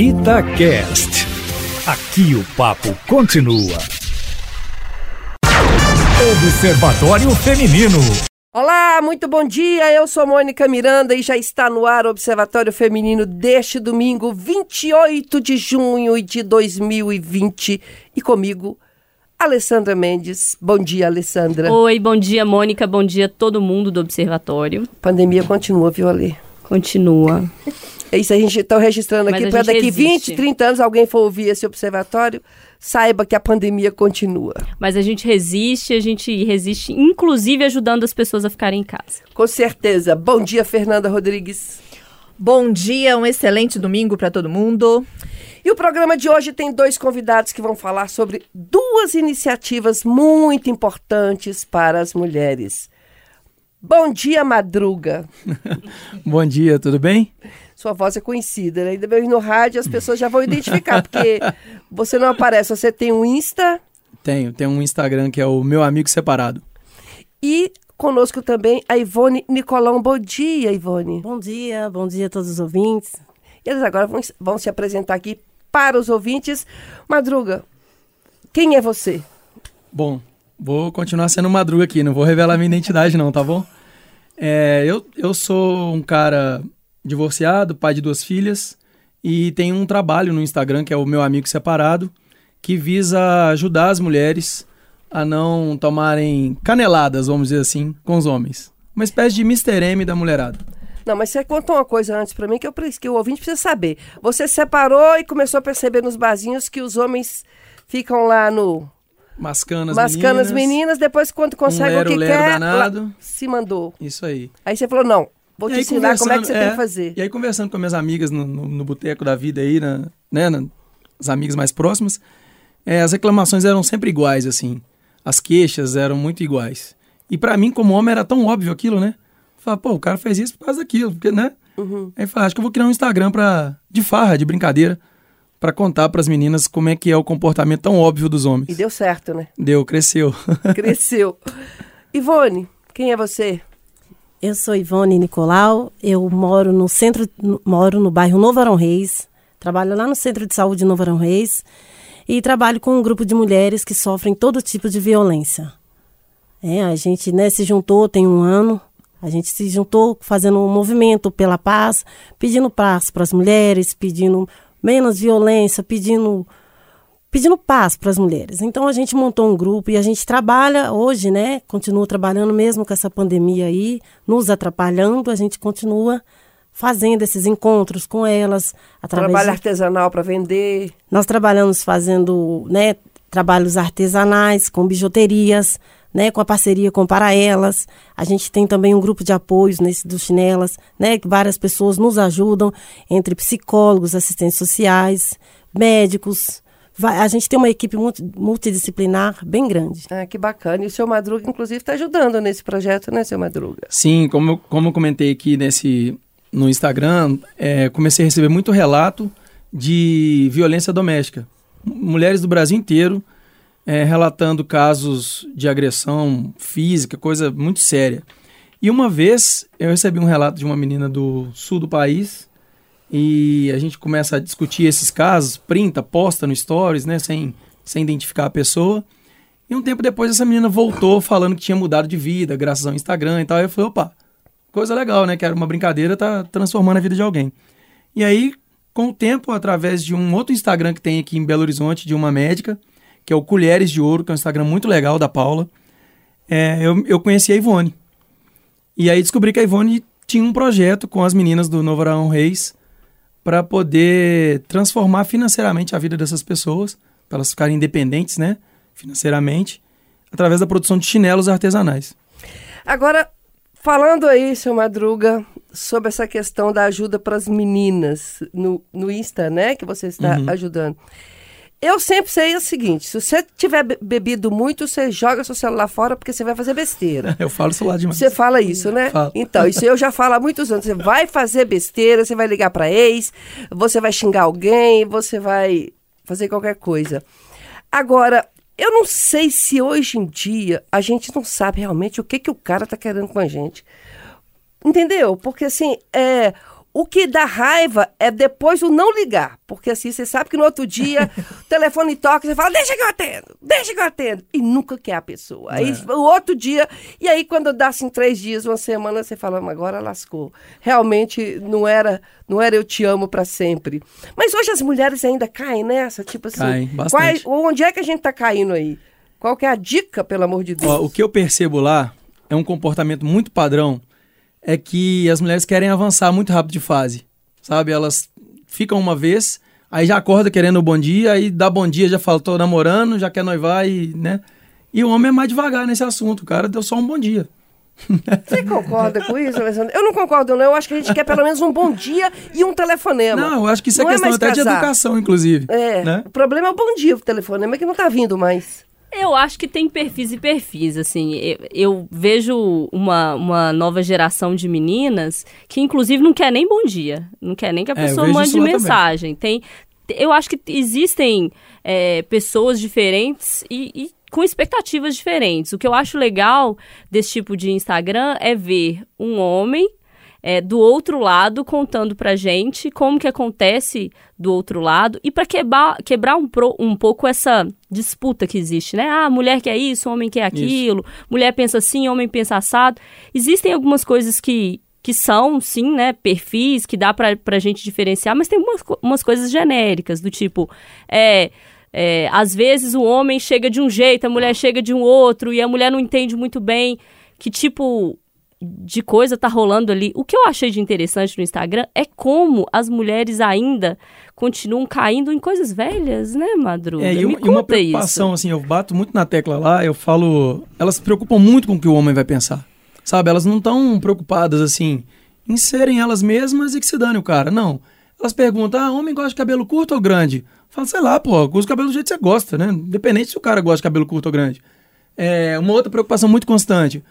Itacast. Aqui o papo continua. Observatório Feminino. Olá, muito bom dia. Eu sou Mônica Miranda e já está no ar o Observatório Feminino deste domingo, 28 de junho de 2020. E comigo, Alessandra Mendes. Bom dia, Alessandra. Oi, bom dia, Mônica. Bom dia todo mundo do Observatório. A pandemia continua, viu, Ale? Continua. É isso, a gente está registrando aqui para daqui resiste. 20, 30 anos alguém for ouvir esse observatório, saiba que a pandemia continua. Mas a gente resiste, a gente resiste, inclusive ajudando as pessoas a ficarem em casa. Com certeza. Bom dia, Fernanda Rodrigues. Bom dia, um excelente domingo para todo mundo. E o programa de hoje tem dois convidados que vão falar sobre duas iniciativas muito importantes para as mulheres. Bom dia, Madruga. Bom dia, tudo bem? Sua voz é conhecida, né? Ainda bem no rádio as pessoas já vão identificar, porque você não aparece, você tem um Insta Tenho, tenho um Instagram que é o meu amigo separado. e conosco também a Ivone Nicolão. Bom dia, Ivone. Bom dia, bom dia a todos os ouvintes. E eles agora vão, vão se apresentar aqui para os ouvintes. Madruga, quem é você? Bom, vou continuar sendo madruga aqui, não vou revelar minha identidade não, tá bom? É, eu, eu sou um cara divorciado, pai de duas filhas e tenho um trabalho no Instagram que é o meu amigo separado, que visa ajudar as mulheres a não tomarem caneladas, vamos dizer assim, com os homens. Uma espécie de Mr. M da mulherada. Não, mas você contou uma coisa antes pra mim que, eu, que o ouvinte precisa saber. Você se separou e começou a perceber nos barzinhos que os homens ficam lá no Mascando as mascando as meninas. meninas, depois quando consegue o que lero-lero quer, danado. lá- se mandou. Isso aí. Aí você falou, não, vou E te ensinar como é que você conversando- tem que fazer. E aí, conversando com minhas amigas no, no, no boteco da vida aí, na, né, na- as amigas mais próximas, é, as reclamações eram sempre iguais, assim. As queixas eram muito iguais. E pra mim, como homem, era tão óbvio aquilo, né? Fala, pô, o cara fez isso por causa daquilo, porque, né? Uhum. Aí fala, acho que eu vou criar um Instagram pra, de farra, de brincadeira, pra contar pras meninas como é que é o comportamento tão óbvio dos homens. E deu certo, né? Deu, cresceu. Cresceu. Ivone, quem é você? Eu sou Ivone Nicolau, eu moro no centro, moro no bairro Novo Arão Reis, trabalho lá no Centro de Saúde Novo Arão Reis e trabalho com um grupo de mulheres que sofrem todo tipo de violência. É, a gente né, se juntou tem um ano, a gente se juntou fazendo um movimento pela paz, pedindo paz para as mulheres, pedindo menos violência, pedindo pedindo paz para as mulheres. Então a gente montou um grupo e a gente trabalha hoje, né? Continua trabalhando mesmo com essa pandemia aí, nos atrapalhando, a gente continua fazendo esses encontros com elas através Trabalho de- artesanal para vender. nós trabalhamos fazendo né, trabalhos artesanais com bijuterias, né, com a parceria com Para Elas. A gente tem também um grupo de apoios nesse do Chinelas, né, que várias pessoas nos ajudam, entre psicólogos, assistentes sociais, médicos. Vai- a gente tem uma equipe multi- multidisciplinar bem grande. Ah, que bacana. E o seu Madruga, inclusive, está ajudando nesse projeto, né, seu Madruga? Sim, como, eu- como eu comentei aqui nesse, no Instagram, é, comecei a receber muito relato de violência doméstica. Mulheres do Brasil inteiro é, relatando casos de agressão física, coisa muito séria. E uma vez eu recebi um relato de uma menina do sul do país e a gente começa a discutir esses casos, printa, posta no stories, né, sem, sem identificar a pessoa. E um tempo depois essa menina voltou falando que tinha mudado de vida, graças ao Instagram e tal. Aí eu falei, opa, coisa legal, né? Que era uma brincadeira, tá transformando a vida de alguém. E aí, com o tempo, através de um outro Instagram que tem aqui em Belo Horizonte, de uma médica, que é o Colheres de Ouro, que é um Instagram muito legal da Paula, é, eu, eu conheci a Ivone. E aí descobri que a Ivone tinha um projeto com as meninas do Novo Arão Reis para poder transformar financeiramente a vida dessas pessoas, para elas ficarem independentes, né, financeiramente, através da produção de chinelos artesanais. Agora, falando aí, seu Madruga, sobre essa questão da ajuda para as meninas no, no Insta, né, que você está Uhum. ajudando. Eu sempre sei o seguinte: se você tiver be- bebido muito, você joga seu celular fora porque você vai fazer besteira. Eu falo lá demais. Você fala isso, né? Falo. Então, isso eu já falo há muitos anos. Você vai fazer besteira, você vai ligar para ex, você vai xingar alguém, você vai fazer qualquer coisa. Agora, eu não sei se hoje em dia a gente não sabe realmente o que, que o cara tá querendo com a gente. Entendeu? Porque assim, é, O que dá raiva é depois o não ligar. Porque assim, você sabe que no outro dia o telefone toca, você fala, deixa que eu atendo, deixa que eu atendo. E nunca quer a pessoa. Aí É. o outro dia, e aí quando dá assim três dias, uma semana, você fala, "Mas agora lascou. Realmente não era, não era eu te amo pra sempre. Mas hoje as mulheres ainda caem nessa, tipo assim. Caem, bastante. onde é que a gente tá caindo aí? Qual que é a dica, pelo amor de Deus? Ó, o que eu percebo lá é um comportamento muito padrão, é que as mulheres querem avançar muito rápido de fase, sabe? Elas ficam uma vez, aí já acorda querendo o bom dia, aí dá bom dia, já fala, tô namorando, já quer noivar e, né? E o homem é mais devagar nesse assunto, o cara deu só um bom dia. Você concorda com isso, Alessandro? Eu não concordo, não. Eu acho que a gente quer pelo menos um bom dia e um telefonema. Não, eu acho que isso é é questão mais até de casar. educação, inclusive. É, Né? o problema é o bom dia, o telefonema que não tá vindo mais. Eu acho que tem perfis e perfis, assim. Eu, eu vejo uma, uma nova geração de meninas que, inclusive, não quer nem bom dia. Não quer nem que a É, pessoa vejo mande lá também. mensagem. Tem, eu acho que existem é, pessoas diferentes e, e com expectativas diferentes. O que eu acho legal desse tipo de Instagram é ver um homem é, do outro lado contando pra gente como que acontece do outro lado e para quebrar, quebrar um, pro- um pouco essa disputa que existe, né? Ah, mulher quer isso, homem quer aquilo, mulher pensa assim, homem pensa assado. Existem algumas coisas que, que são, sim, né, perfis que dá pra, pra gente diferenciar, mas tem umas, umas coisas genéricas, do tipo, é, é, às vezes o homem chega de um jeito, a mulher chega de um outro, e a mulher não entende muito bem que tipo de coisa tá rolando ali. O que eu achei de interessante no Instagram é como as mulheres ainda continuam caindo em coisas velhas, né, Madruga? É, e uma, e uma preocupação, assim, eu bato muito na tecla lá, eu falo. Elas se preocupam muito com o que o homem vai pensar. Sabe? Elas não estão preocupadas, assim, em serem elas mesmas e que se dane o cara. Não. Elas perguntam: ah, homem gosta de cabelo curto ou grande? Fala, sei lá, pô, usa o cabelo do jeito que você gosta, né? Independente se o cara gosta de cabelo curto ou grande. É, uma outra preocupação muito constante.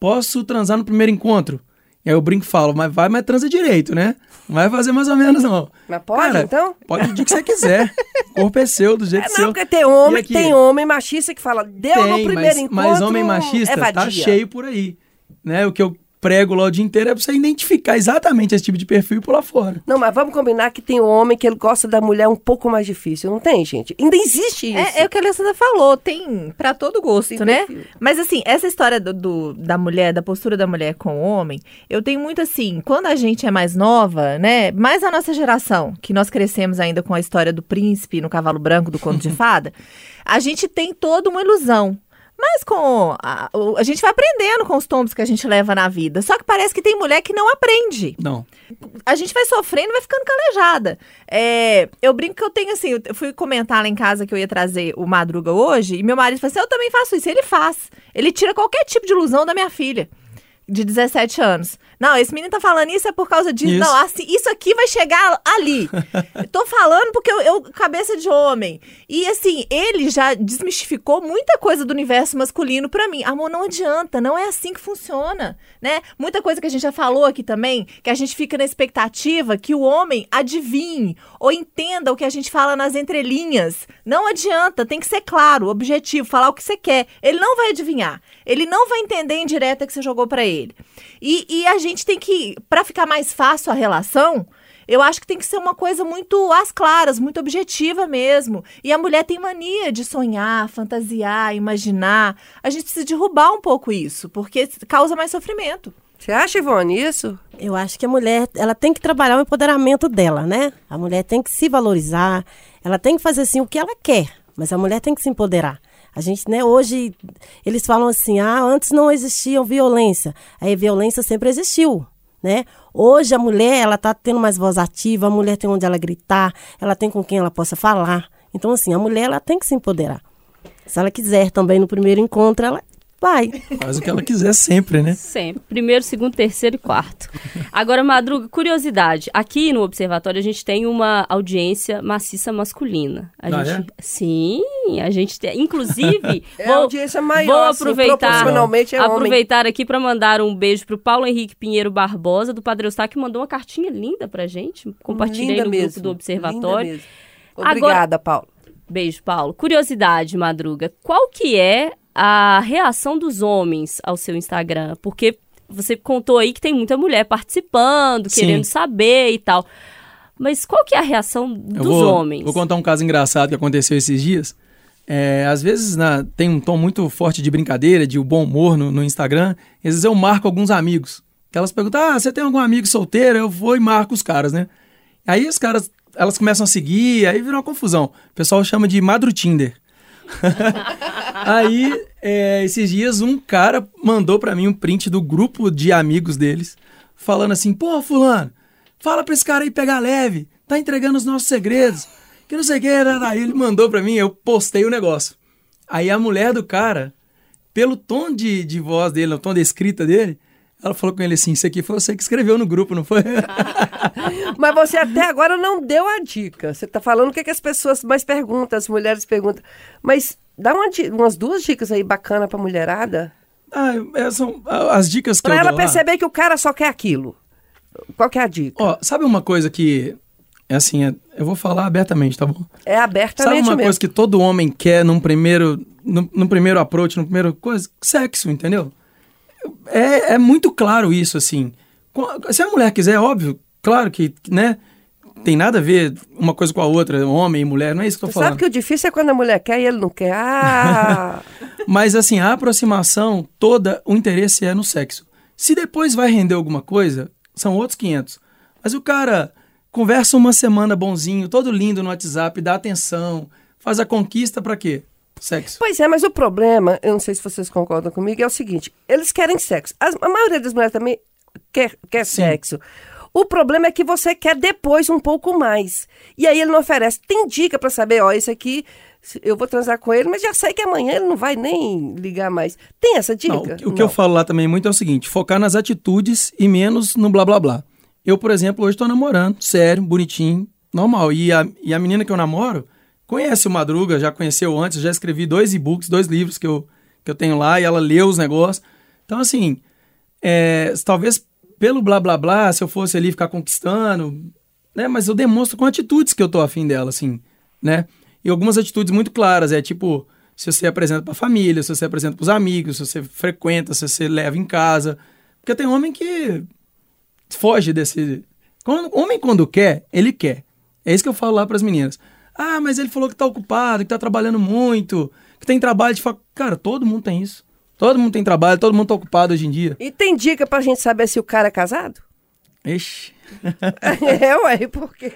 Posso transar no primeiro encontro? E aí eu brinco e falo, mas vai, mas transa direito, né? Não vai fazer mais ou menos, não. Mas pode, então? Pode do que você quiser. O corpo é seu, do jeito É, seu. não, porque tem homem, aqui? tem homem machista que fala, deu no Tem, primeiro mas, encontro. mas homem machista é tá cheio por aí. Né? O que eu prego lá o dia inteiro é pra você identificar exatamente esse tipo de perfil e pular fora. Não, mas vamos combinar que tem homem que ele gosta da mulher um pouco mais difícil, não tem, gente? Ainda existe isso. É, é o que a Alessandra falou, tem pra todo gosto, Tem né? perfil. Mas assim, essa história do, do- da mulher, da postura da mulher com o homem, eu tenho muito assim, quando a gente é mais nova, né? Mais a nossa geração, que nós crescemos ainda com a história do príncipe no cavalo branco do conto de fada, a gente tem toda uma ilusão. Mas com. A, a gente vai aprendendo com os tombos que a gente leva na vida. Só que parece que tem mulher que não aprende Não. a gente vai sofrendo e vai ficando calejada. É, eu brinco que eu tenho assim, eu fui comentar lá em casa que eu ia trazer o Madruga hoje, e meu marido falou assim: eu também faço isso. Ele faz. Ele tira qualquer tipo de ilusão da minha filha. De 17 anos. Não, esse menino tá falando isso é por causa disso. Isso. Não, assim, isso aqui vai chegar ali. Tô falando porque eu, eu- cabeça de homem. E assim, ele já desmistificou muita coisa do universo masculino pra mim. Amor, não adianta, não é assim que funciona, né? Muita coisa que a gente já falou aqui também, que a gente fica na expectativa que o homem adivinhe ou entenda o que a gente fala nas entrelinhas. Não adianta, tem que ser claro, objetivo, falar o que você quer. Ele não vai adivinhar. Ele não vai entender a indireta que você jogou pra ele. E, e a gente tem que, pra ficar mais fácil a relação, eu acho que tem que ser uma coisa muito às claras, muito objetiva mesmo. E a mulher tem mania de sonhar, fantasiar, imaginar. A gente precisa derrubar um pouco isso, porque causa mais sofrimento. Você acha, Ivone, isso? Eu acho que a mulher, ela tem que trabalhar o empoderamento dela, né? A mulher tem que se valorizar, ela tem que fazer assim o que ela quer, mas a mulher tem que se empoderar. A gente, né, hoje eles falam assim: "Ah, antes não existia violência". Aí violência sempre existiu, né? Hoje a mulher, ela tá tendo mais voz ativa, a mulher tem onde ela gritar, ela tem com quem ela possa falar. Então assim, a mulher ela tem que se empoderar. Se ela quiser também no primeiro encontro, ela vai. Faz o que ela quiser sempre, né? Sempre. Primeiro, segundo, terceiro e quarto. Agora, Madruga, curiosidade. Aqui no Observatório a gente tem uma audiência maciça masculina. A Ah, gente, Sim, a gente tem. Inclusive, É a audiência maior, vou assim, aproveitar, proporcionalmente é homem. aproveitar aqui para mandar um beijo pro Paulo Henrique Pinheiro Barbosa, do Padre Eustáquio, que mandou uma cartinha linda pra gente. Compartilhei Linda no mesmo, grupo do linda Observatório. mesmo. Agora- Obrigada, Paulo. Beijo, Paulo. Curiosidade, Madruga. Qual que é a reação dos homens ao seu Instagram? Porque você contou aí que tem muita mulher participando, Sim. querendo saber e tal. Mas qual que é a reação dos vou, homens? Vou contar um caso engraçado que aconteceu esses dias. É, às vezes na- tem um tom muito forte de brincadeira, de bom humor no, no Instagram. Às vezes eu marco alguns amigos. Que elas perguntam: Ah, você tem algum amigo solteiro? Eu vou e marco os caras, né? Aí os caras, elas começam a seguir, aí vira uma confusão. O pessoal chama de Madro Tinder. aí, é, esses dias, um cara mandou pra mim um print do grupo de amigos deles, falando assim: Pô, Fulano, fala pra esse cara aí pegar leve, tá entregando os nossos segredos. Que não sei o que, aí ele mandou pra mim, eu postei o negócio. Aí a mulher do cara, pelo tom de, de voz dele, o tom da escrita dele, ela falou com ele assim: Isso aqui foi você que escreveu no grupo, não foi? Mas você até agora não deu a dica. Você está falando o que, que as pessoas mais perguntam, as mulheres perguntam. Mas dá uma umas duas dicas aí bacana pra mulherada. ah, essas são as dicas que Pra eu ela dou lá. perceber que o cara só quer aquilo. Qual que é a dica? Ó, sabe uma coisa que, é assim, é- eu vou falar abertamente, tá bom? É Sabe abertamente uma mesmo. coisa que todo homem quer num primeiro, no, no primeiro approach, no primeiro coisa? Sexo, entendeu? É, é muito claro isso, assim. Se a mulher quiser, óbvio, claro que, né? Tem nada a ver uma coisa com a outra, homem e mulher, não é isso que eu tô Você sabe falando. que o difícil é quando a mulher quer e ele não quer. Ah! Mas assim, a aproximação toda, o interesse é no sexo. Se depois vai render alguma coisa, são outros 500. Mas o cara conversa uma semana bonzinho, todo lindo no WhatsApp, dá atenção, faz a conquista pra quê? Sexo. Pois é, mas o problema, eu não sei se vocês concordam comigo, é o seguinte: eles querem sexo. As- a maioria das mulheres também quer, quer Sim. sexo. O problema é que você quer depois um pouco mais. E aí ele não oferece. Tem dica pra saber, ó, isso aqui, eu vou transar com ele, mas já sei que amanhã ele não vai nem ligar mais. Tem essa dica? Não, o, que- o que eu falo lá também muito é o seguinte: focar nas atitudes e menos no blá blá blá. Eu, por exemplo, hoje tô namorando, sério, bonitinho, normal. E a, e a menina que eu namoro conhece o Madruga, já conheceu antes, já escrevi dois e-books, dois livros que eu, que eu tenho lá, e ela leu os negócios. Então, assim, é, talvez pelo blá blá blá, se eu fosse ali ficar conquistando, né? Mas eu demonstro com atitudes que eu tô afim dela, assim, né? E algumas atitudes muito claras, é tipo, se você apresenta pra família, se você apresenta pros amigos, se você frequenta, se você leva em casa. Porque tem homem que foge desse. Homem, quando quer, ele quer. É isso que eu falo lá pras meninas. Ah, mas ele falou que tá ocupado, que tá trabalhando muito, que tem trabalho de fac... Cara, todo mundo tem isso. Todo mundo tem trabalho, todo mundo tá ocupado hoje em dia. E tem dica pra gente saber se o cara é casado? Ixi. é, ué, porque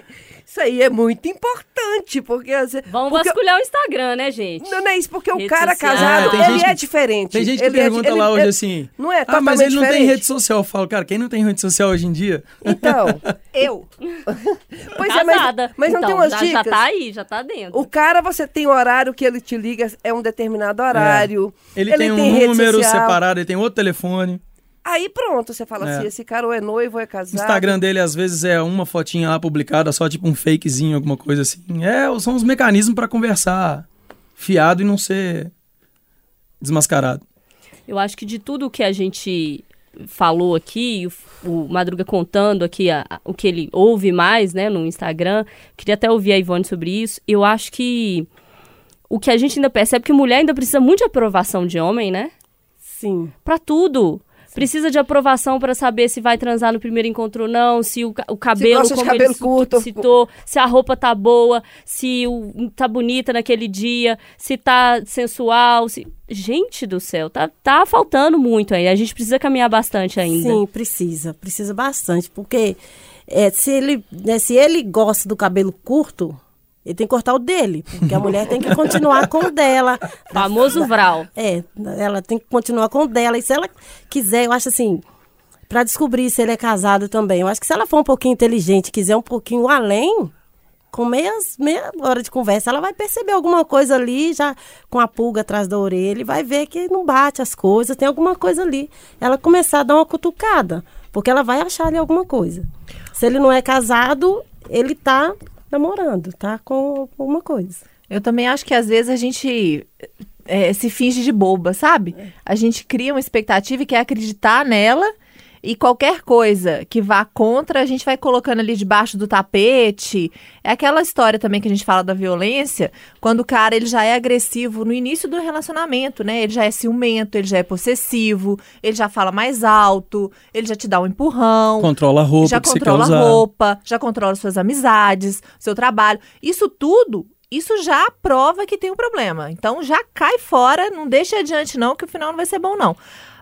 isso aí é muito importante, porque... às vezes- Vamos porque- vasculhar o Instagram, né, gente? Não, não é isso, porque o Rede cara social. casado, É, tem ele gente é diferente. Tem gente que Ele é- pergunta ele- lá hoje ele- assim. Não é Ah, mas ele não tem rede social. Eu falo, cara, quem não tem rede social hoje em dia? Então, Eu. pois é, mas, Casada. mas não então, tem umas já, dicas? já tá aí, já tá dentro. O cara, você tem o horário que ele te liga, é um determinado horário. Ele, tem um rede número social. separado, ele tem outro telefone. Aí pronto, você fala É. assim, esse cara ou é noivo ou é O casado. Instagram dele, às vezes, é uma fotinha lá publicada, só tipo um fakezinho, alguma coisa assim. É, são os mecanismos pra conversar fiado e não ser desmascarado. Eu acho que de tudo que a gente falou aqui, o, o Madruga contando aqui a- a- o que ele ouve mais, né, no Instagram, queria até ouvir a Ivone sobre isso. Eu acho que o que a gente ainda percebe é que mulher ainda precisa muito de aprovação de homem, né? Sim. Pra tudo. Precisa de aprovação pra saber se vai transar no primeiro encontro ou não, se o, o cabelo, de como cabelo ele curto. citou, se a roupa tá boa, se o, tá bonita naquele dia, se tá sensual, se... Gente do céu, tá, tá faltando muito aí. A gente precisa caminhar bastante ainda. Sim, precisa. Precisa bastante. Porque é, se, ele, né, se ele gosta do cabelo curto, ele tem que cortar o dele. Porque a mulher tem que continuar com o dela. Famoso Vral. É, ela tem que continuar com o dela. E se ela quiser, eu acho assim, pra descobrir se ele é casado também. Eu acho que se ela for um pouquinho inteligente, quiser um pouquinho além, com meias, meia hora de conversa, ela vai perceber alguma coisa ali, já com a pulga atrás da orelha, e vai ver que não bate as coisas, tem alguma coisa ali. Ela começar a dar uma cutucada, porque ela vai achar ali alguma coisa. Se ele não é casado, ele tá namorando, tá com alguma coisa. Eu também acho que às vezes a gente é, se finge de boba, sabe? A gente cria uma expectativa e quer acreditar nela E qualquer coisa que vá contra, a gente vai colocando ali debaixo do tapete. É aquela história também que a gente fala da violência, quando o cara ele já é agressivo no início do relacionamento, né? Ele já é ciumento, ele já é possessivo, ele já fala mais alto, ele já te dá um empurrão. Controla a roupa já controla a roupa, já controla suas amizades, seu trabalho. Isso tudo, isso já prova que tem um problema. Então já cai fora, não deixa adiante não, que o final não vai ser bom não.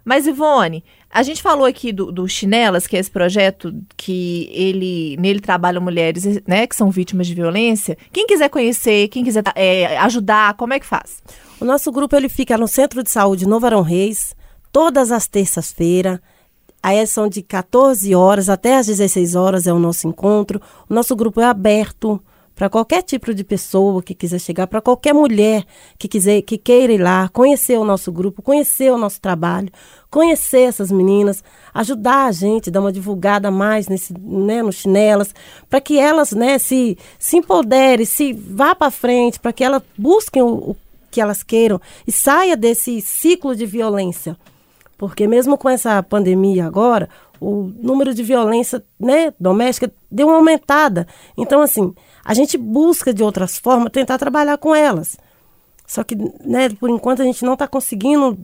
Mas Ivone, a gente falou aqui do, do Chinelas, que é esse projeto que ele nele trabalham mulheres, né, que são vítimas de violência. Quem quiser conhecer, quem quiser é, ajudar, como é que faz? O nosso grupo ele fica no Centro de Saúde Novo Arão Reis, todas as terças-feiras. Aí são de 14 horas até às 16 horas é o nosso encontro. O nosso grupo é aberto para qualquer tipo de pessoa que quiser chegar, para qualquer mulher que quiser que queira ir lá, conhecer o nosso grupo, conhecer o nosso trabalho, conhecer essas meninas, ajudar a gente, dar uma divulgada mais nesse, né, no chinelas, para que elas, né, se se empoderem, se vá para frente, para que elas busquem o, o que elas queiram e saia desse ciclo de violência. Porque mesmo com essa pandemia agora, o número de violência né, doméstica deu uma aumentada. Então, assim, a gente busca de outras formas tentar trabalhar com elas. Só que, né, por enquanto, a gente não está conseguindo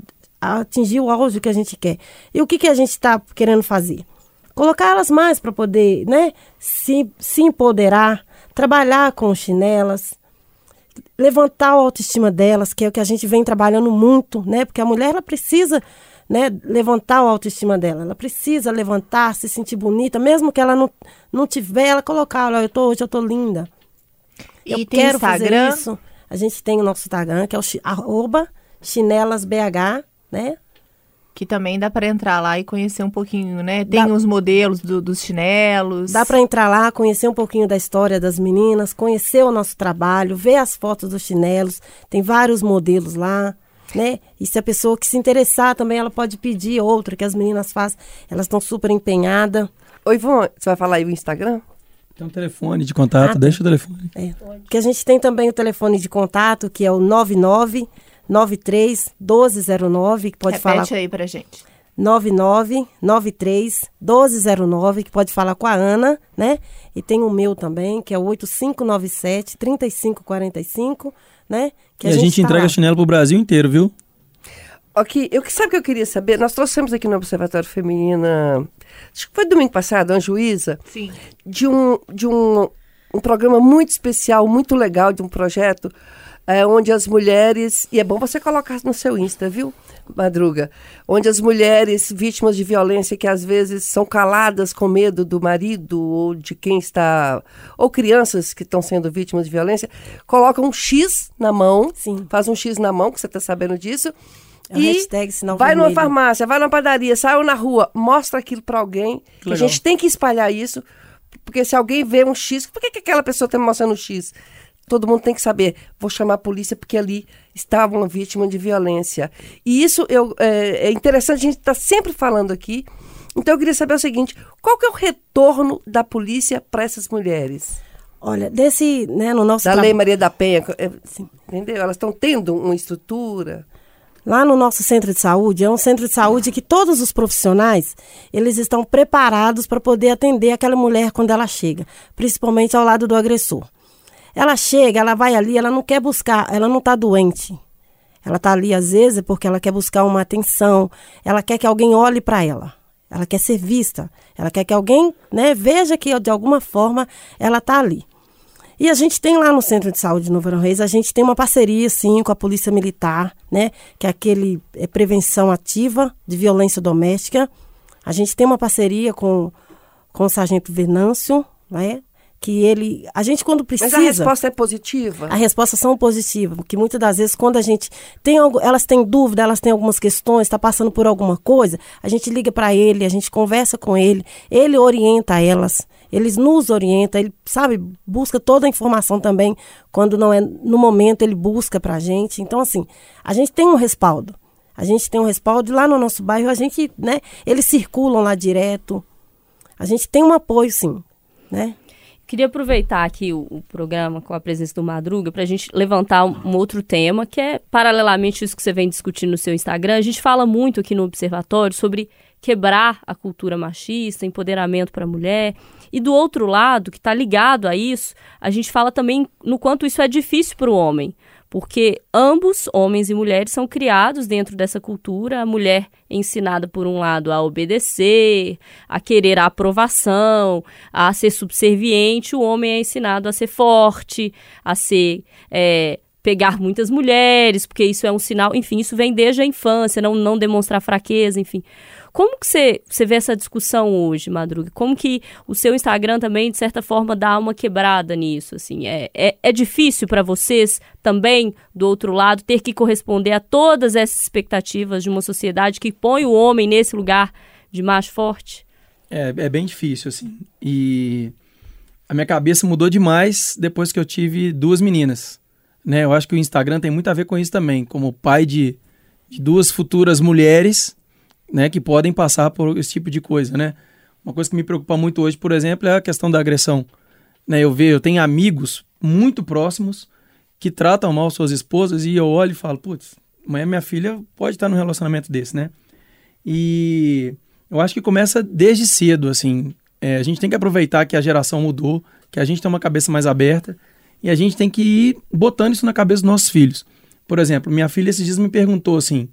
atingir o auge que a gente quer. E o que, que a gente está querendo fazer? Colocar elas mais para poder né, se, se empoderar, trabalhar com chinelas, levantar a autoestima delas, que é o que a gente vem trabalhando muito, né? Porque a mulher ela precisa né, levantar a autoestima dela. Ela precisa levantar, se sentir bonita, mesmo que ela não, não tiver, ela colocar, olha, eu tô, hoje eu tô linda. E eu quero Instagram? fazer isso. A gente tem o nosso Instagram, que é o chi- arroba chinelasbh, né? Que também dá para entrar lá e conhecer um pouquinho, né? Tem Dá- os modelos do- dos chinelos. Dá para entrar lá, conhecer um pouquinho da história das meninas, conhecer o nosso trabalho, ver as fotos dos chinelos. Tem vários modelos lá, né? E se a pessoa que se interessar também, ela pode pedir outra que as meninas fazem. Elas estão super empenhadas. Ô, Ivone, você vai falar aí o Instagram? Tem um telefone de contato, Ah, deixa o telefone. É. Porque a gente tem também o telefone de contato, que é o 99 93 1209, que pode Repete falar aí pra gente. 99 93 1209, que pode falar com a Ana, né? E tem o meu também, que é o 8597 3545, né? Que e a gente, tá entrega lá. chinelo pro Brasil inteiro, viu? Ok, eu que sabe o que eu queria saber? Nós trouxemos aqui no Observatório Feminina, acho que foi domingo passado, a Juíza, Sim. de um de um, um programa muito especial, muito legal, de um projeto é, onde as mulheres e é bom você colocar no seu Insta, viu, Madruga, onde as mulheres vítimas de violência que às vezes são caladas com medo do marido ou de quem está ou crianças que estão sendo vítimas de violência colocam um X na mão, Sim. faz um X na mão, que você está sabendo disso. É e hashtag vai numa vermelho. farmácia, vai numa padaria, saiu na rua, mostra aquilo para alguém. Que a gente tem que espalhar isso, porque se alguém vê um X, por que, que aquela pessoa está me mostrando um X? Todo mundo tem que saber. Vou chamar a polícia porque ali estava uma vítima de violência. E isso eu, é, é interessante, a gente está sempre falando aqui. Então eu queria saber o seguinte: qual que é o retorno da polícia para essas mulheres? Olha, desse, né, no nosso Da tra- Lei Maria da Penha, é, entendeu? Elas estão tendo uma estrutura. Lá no nosso centro de saúde, é um centro de saúde que todos os profissionais, eles estão preparados para poder atender aquela mulher quando ela chega, principalmente ao lado do agressor. Ela chega, ela vai ali, ela não quer buscar, ela não está doente. Ela está ali às vezes porque ela quer buscar uma atenção, ela quer que alguém olhe para ela. Ela quer ser vista, ela quer que alguém, né, veja que de alguma forma ela está ali. E a gente tem lá no Centro de Saúde de Novo Arão Reis, a gente tem uma parceria, sim, com a Polícia Militar, né? Que é aquele é, prevenção ativa de violência doméstica. A gente tem uma parceria com, com o Sargento Venâncio, né? Que ele... A gente, quando Mas precisa... a resposta é positiva? A resposta são positivas, porque muitas das vezes quando a gente tem algo, elas têm dúvida, elas têm algumas questões, está passando por alguma coisa, a gente liga para ele, a gente conversa com ele, ele orienta elas, eles nos orienta, ele sabe busca toda a informação também quando não é no momento ele busca para a gente. Então assim, a gente tem um respaldo, a gente tem um respaldo lá no nosso bairro a gente, né? Eles circulam lá direto, a gente tem um apoio sim, né? Queria aproveitar aqui o, o programa com a presença do Madruga para a gente levantar um, um outro tema, que é paralelamente isso que você vem discutindo no seu Instagram. A gente fala muito aqui no Observatório sobre quebrar a cultura machista, empoderamento para a mulher. E do outro lado, que está ligado a isso, a gente fala também no quanto isso é difícil para o homem porque ambos, homens e mulheres, são criados dentro dessa cultura. A mulher é ensinada, por um lado, a obedecer, a querer a aprovação, a ser subserviente. O homem é ensinado a ser forte, a ser. É, pegar muitas mulheres, porque isso é um sinal, enfim, isso vem desde a infância, não, não demonstrar fraqueza, enfim. Como que você, você vê essa discussão hoje, Madruga? Como que o seu Instagram também, de certa forma, dá uma quebrada nisso? Assim, é, é, é difícil para vocês também, do outro lado, ter que corresponder a todas essas expectativas de uma sociedade que põe o homem nesse lugar de macho forte? É, é bem difícil, assim. E a minha cabeça mudou demais depois que eu tive duas meninas. Né? Eu acho que o Instagram tem muito a ver com isso também. Como pai de, de duas futuras mulheres, né, que podem passar por esse tipo de coisa, né? Uma coisa que me preocupa muito hoje, por exemplo, é a questão da agressão. Né, eu vejo, eu tenho amigos muito próximos que tratam mal suas esposas e eu olho e falo, putz, amanhã minha filha pode estar num relacionamento desse, né? E eu acho que começa desde cedo, assim. É, a gente tem que aproveitar que a geração mudou, que a gente tem uma cabeça mais aberta e a gente tem que ir botando isso na cabeça dos nossos filhos. Por exemplo, minha filha esses dias me perguntou assim: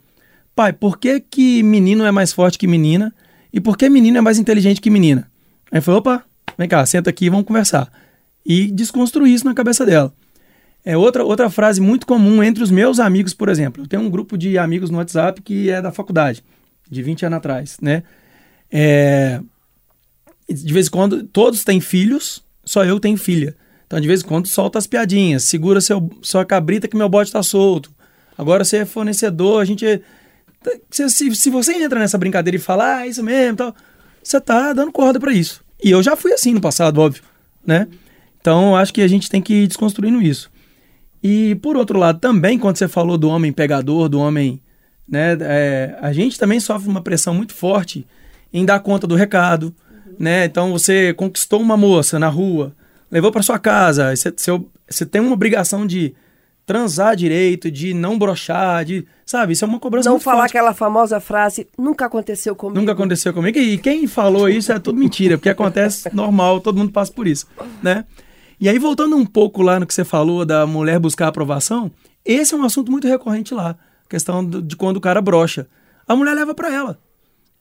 pai, por que, que menino é mais forte que menina? E por que menino é mais inteligente que menina? Aí falou, opa, vem cá, senta aqui vamos conversar. E desconstruir isso na cabeça dela. É outra, outra frase muito comum entre os meus amigos, por exemplo. Eu tenho um grupo de amigos no WhatsApp que é da faculdade, de 20 anos atrás, né? É, de vez em quando, todos têm filhos, só eu tenho filha. Então, de vez em quando, solta as piadinhas. Segura seu, sua cabrita que meu bote está solto. Agora você é fornecedor, a gente se, se, se, você entra nessa brincadeira e fala, ah, é isso mesmo, tal, você tá dando corda para isso. E eu já fui assim no passado, óbvio, né? Então, acho que a gente tem que ir desconstruindo isso. E, por outro lado, também, quando você falou do homem pegador, do homem, né, é, a gente também sofre uma pressão muito forte em dar conta do recado, uhum. né? Então, você conquistou uma moça na rua, levou para sua casa, você, você, você tem uma obrigação de transar direito, de não brochar, de. Sabe? Isso é uma cobrança Não falar forte. aquela famosa frase, nunca aconteceu comigo. Nunca aconteceu comigo. E quem falou isso é tudo mentira, porque acontece normal, todo mundo passa por isso, né? E aí, voltando um pouco lá no que você falou da mulher buscar aprovação, esse é um assunto muito recorrente lá. questão de quando o cara brocha. A mulher leva para ela.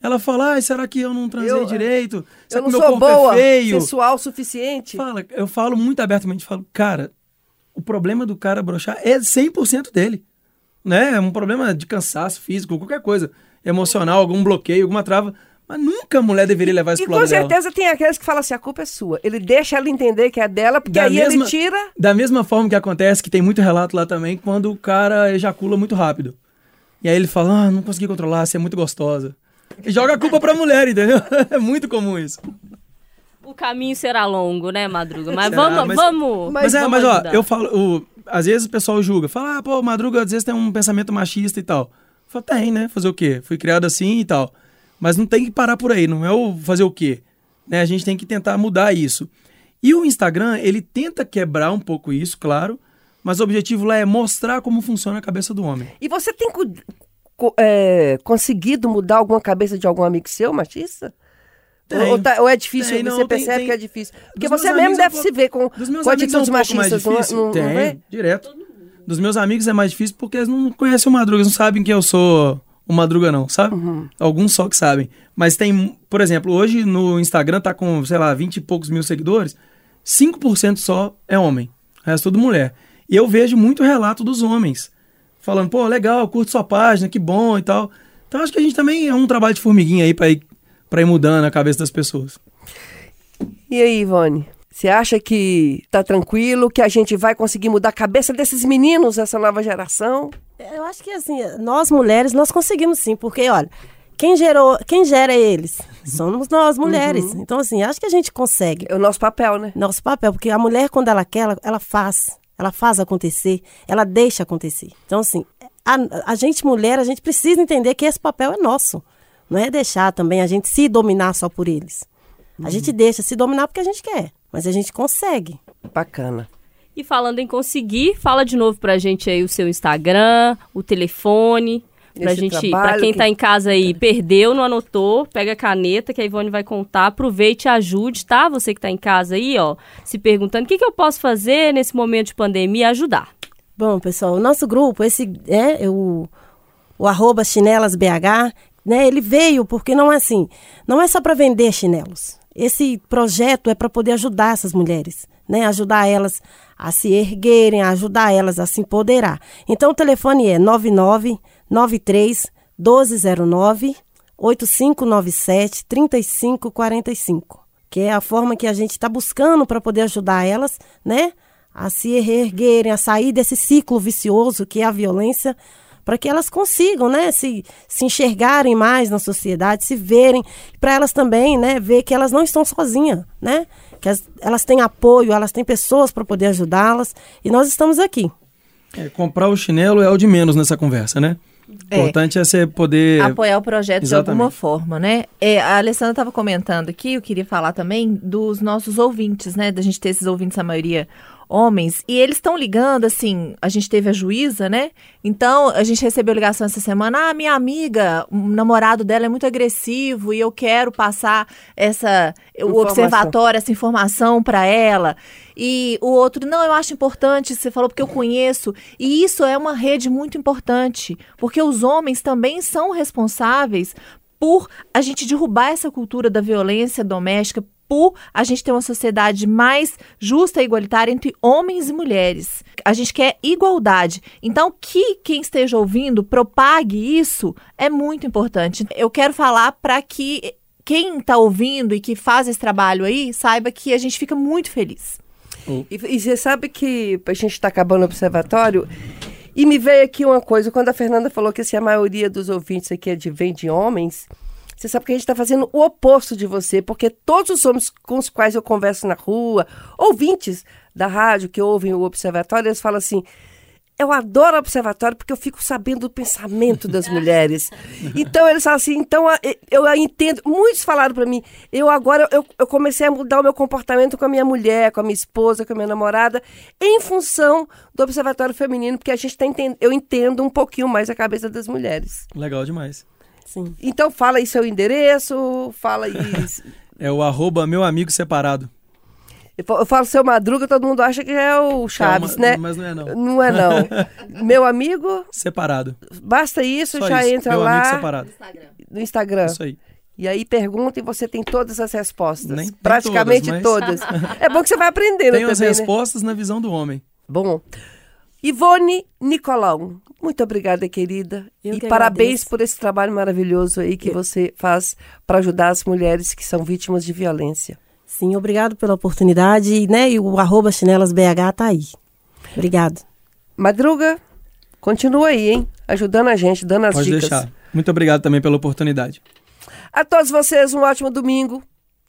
Ela fala, ah, será que eu não transei Eu- direito? Será Eu não que meu sou corpo boa, é feio? sensual o suficiente. Fala, eu falo muito abertamente, falo, cara, o problema do cara brochar é 100% dele. Né? É um problema de cansaço físico, qualquer coisa. Emocional, algum bloqueio, alguma trava. Mas nunca a mulher deveria levar isso E pro com lado dela. certeza tem aqueles que falam assim, a culpa é sua. Ele deixa ela entender que é dela, porque Da aí ele mesma- tira... Da mesma forma que acontece, que tem muito relato lá também, quando o cara ejacula muito rápido. E aí ele fala, ah, não consegui controlar, você é muito gostosa. E joga a culpa pra mulher, entendeu? É muito comum isso. O caminho será longo, né, Madruga? Mas Será, vamos, mas- vamos. Mas, é, vamos mas ó, ajudar. eu falo, o- às vezes o pessoal julga, fala, ah, pô, o Madruga às vezes tem um pensamento machista e tal. Eu falo, tem, né? Fazer o quê? Fui criado assim e tal. Mas não tem que parar por aí, não é o fazer o quê? Né? A gente tem que tentar mudar isso. E o Instagram, ele tenta quebrar um pouco isso, claro, mas o objetivo lá é mostrar como funciona a cabeça do homem. E você tem é, conseguido mudar alguma cabeça de algum amigo seu, machista? Tenho. Ou, tá- ou é difícil, Tem, não, você tem- percebe tem. que é difícil? Porque Dos você mesmo é deve um se ver com, com amigos é um atitudes machistas, não, difícil. não, não Tem, vê? direto. Dos meus amigos é mais difícil porque eles não conhecem o Madruga, eles não sabem que eu sou o Madruga não, sabe? Uhum. Alguns só que sabem. Mas tem, por exemplo, hoje no Instagram tá com, sei lá, 20 e poucos mil seguidores, 5% só é homem, o resto tudo mulher. E eu vejo muito relato dos homens, falando, pô, legal, curto sua página, que bom e tal. Então acho que a gente também é um trabalho de formiguinha aí pra ir, pra ir mudando a cabeça das pessoas. E aí, Ivone? Você acha que tá tranquilo, que a gente vai conseguir mudar a cabeça desses meninos, essa nova geração? Eu acho que assim, nós mulheres, nós conseguimos sim, porque olha, quem gerou, quem gera eles? Somos nós mulheres. Então assim, acho que a gente consegue. É o nosso papel, né? Nosso papel, porque a mulher quando ela quer, ela, ela faz, ela faz acontecer, ela deixa acontecer. Então assim, a, a gente mulher, a gente precisa entender que esse papel é nosso. Não é deixar também a gente se dominar só por eles. A gente deixa se dominar porque a gente quer, mas a gente consegue. Bacana. E falando em conseguir, fala de novo pra gente aí o seu Instagram, o telefone, Pra Nesse gente, trabalho pra quem que- tá em casa aí, perdeu, não anotou, pega a caneta que a Ivone vai contar, aproveite e ajude, tá? Você que tá em casa aí, ó, se perguntando o que, que eu posso fazer nesse momento de pandemia, ajudar. Bom, pessoal, o nosso grupo, esse é o, o arroba chinelasbh, né? Ele veio porque não é assim, não é só para vender chinelos. Esse projeto é para poder ajudar essas mulheres, né? Ajudar elas a se erguerem, ajudar elas a se empoderar. Então o telefone é 9993 1209 8597 3545, que é a forma que a gente está buscando para poder ajudar elas, né? A se erguerem, a sair desse ciclo vicioso que é a violência, para que elas consigam, né, se, se enxergarem mais na sociedade, se verem, para elas também, né, ver que elas não estão sozinhas, né? Que as- elas têm apoio, elas têm pessoas para poder ajudá-las, e nós estamos aqui. É, comprar o chinelo é o de menos nessa conversa, né? O É. importante é você poder. apoiar o projeto de alguma Exatamente. forma, né? É, a Alessandra estava comentando aqui, eu queria falar também dos nossos ouvintes, né? Da gente ter esses ouvintes, a maioria homens, e eles estão ligando, assim, a gente teve a juíza, né? Então, a gente recebeu ligação essa semana, ah, minha amiga, o namorado dela é muito agressivo e eu quero passar essa, o observatório, essa informação para ela. E o outro, não, eu acho importante, você falou porque eu conheço. E isso é uma rede muito importante, porque os homens também são responsáveis por a gente derrubar essa cultura da violência doméstica, a gente ter uma sociedade mais justa e igualitária entre homens e mulheres. A gente quer igualdade. Então, que quem esteja ouvindo propague isso é muito importante. Eu quero falar para que quem está ouvindo e que faz esse trabalho aí saiba que a gente fica muito feliz. E, e você sabe que a gente está acabando o observatório e me veio aqui uma coisa, quando a Fernanda falou que assim, a maioria dos ouvintes aqui é de, vem de homens, você sabe que a gente está fazendo o oposto de você, porque todos os homens com os quais eu converso na rua, ouvintes da rádio que ouvem o observatório, eles falam assim, eu adoro o observatório porque eu fico sabendo do pensamento das mulheres. Então eles falam assim, então eu entendo. Muitos falaram para mim, eu agora eu, eu comecei a mudar o meu comportamento com a minha mulher, com a minha esposa, com a minha namorada, em função do observatório feminino, porque a gente tá enten- eu entendo um pouquinho mais a cabeça das mulheres. Legal demais. Sim. Então fala aí seu endereço, fala aí. É o arroba meu amigo separado. eu fa- eu falo seu madruga, todo mundo acha que é o Chaves, É uma- né? Mas não é não. Não é não. Meu amigo, Separado. basta isso, Só já isso. entra meu lá amigo separado. no Instagram. Isso aí. E aí pergunta e você tem todas as respostas. Nem- nem Praticamente todas, todas. É bom que você vai aprendendo Tem as também, né? respostas na visão do homem. Bom. Ivone Nicolau, muito obrigada, querida. Eu e que parabéns agradeço. por esse trabalho maravilhoso aí que você faz para ajudar as mulheres que são vítimas de violência. Sim, obrigado pela oportunidade, né? E o arroba chinelasbh tá aí. Obrigado. Madruga, continua aí, hein? Ajudando a gente, dando as Pode dicas. deixar. Muito obrigado também pela oportunidade. A todos vocês, um ótimo domingo.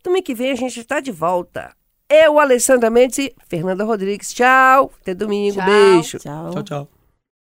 Domingo que vem a gente está de volta. Eu, Alessandra Mendes e Fernanda Rodrigues. Tchau. Até domingo. Tchau. Beijo. Tchau. Tchau, tchau.